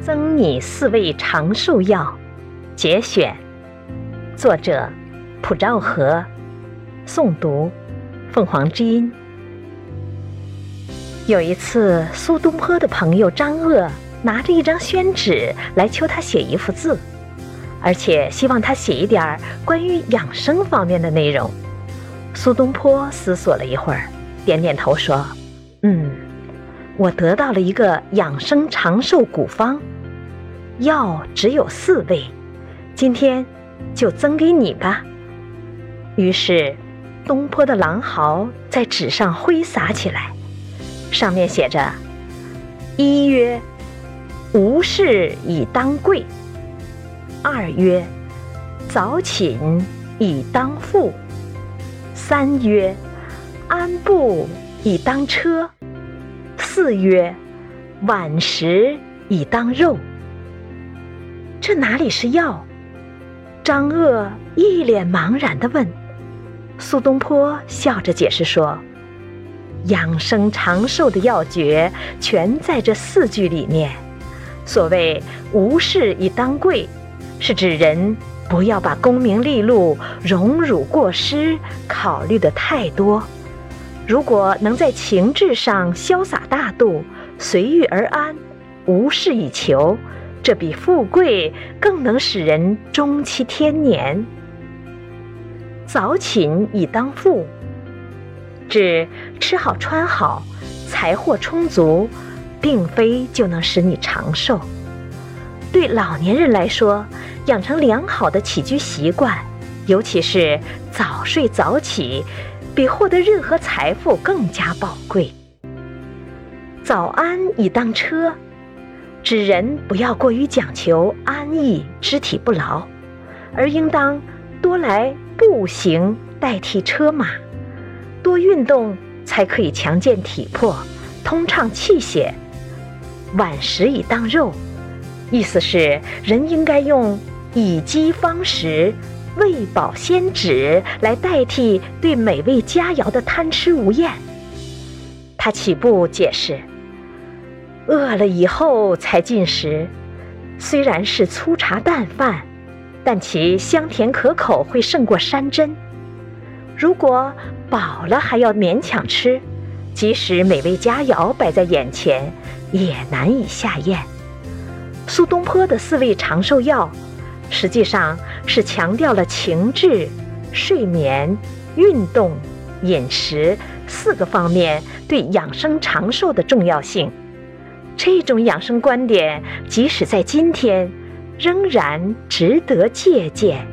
增你四味长寿药节选，作者普兆和，诵读凤凰之音。有一次，苏东坡的朋友张鄂拿着一张宣纸来求他写一幅字，而且希望他写一点关于养生方面的内容。苏东坡思索了一会儿，点点头说：“嗯，我得到了一个养生长寿古方，药只有四味，今天就赠给你吧。”于是，东坡的狼毫在纸上挥洒起来。上面写着：“一曰无事以当贵；二曰早寝以当富；三曰安步以当车；四曰晚食以当肉。”这哪里是药？张鄂一脸茫然地问。苏东坡笑着解释说。养生长寿的要诀全在这四句里面。所谓“无事以当贵”，是指人不要把功名利禄、荣辱过失考虑的太多。如果能在情志上潇洒大度、随遇而安、无事以求，这比富贵更能使人终其天年。早寝以当富。指吃好穿好，财货充足，并非就能使你长寿。对老年人来说，养成良好的起居习惯，尤其是早睡早起，比获得任何财富更加宝贵。早安以当车，指人不要过于讲求安逸、肢体不劳，而应当多来步行代替车马。多运动才可以强健体魄、通畅气血。晚食以当肉，意思是人应该用以饥方食、喂饱先止来代替对美味佳肴的贪吃无厌。他起步解释：饿了以后才进食，虽然是粗茶淡饭，但其香甜可口会胜过山珍。如果饱了还要勉强吃，即使美味佳肴摆在眼前，也难以下咽。苏东坡的四味长寿药，实际上是强调了情志、睡眠、运动、饮食四个方面对养生长寿的重要性。这种养生观点，即使在今天，仍然值得借鉴。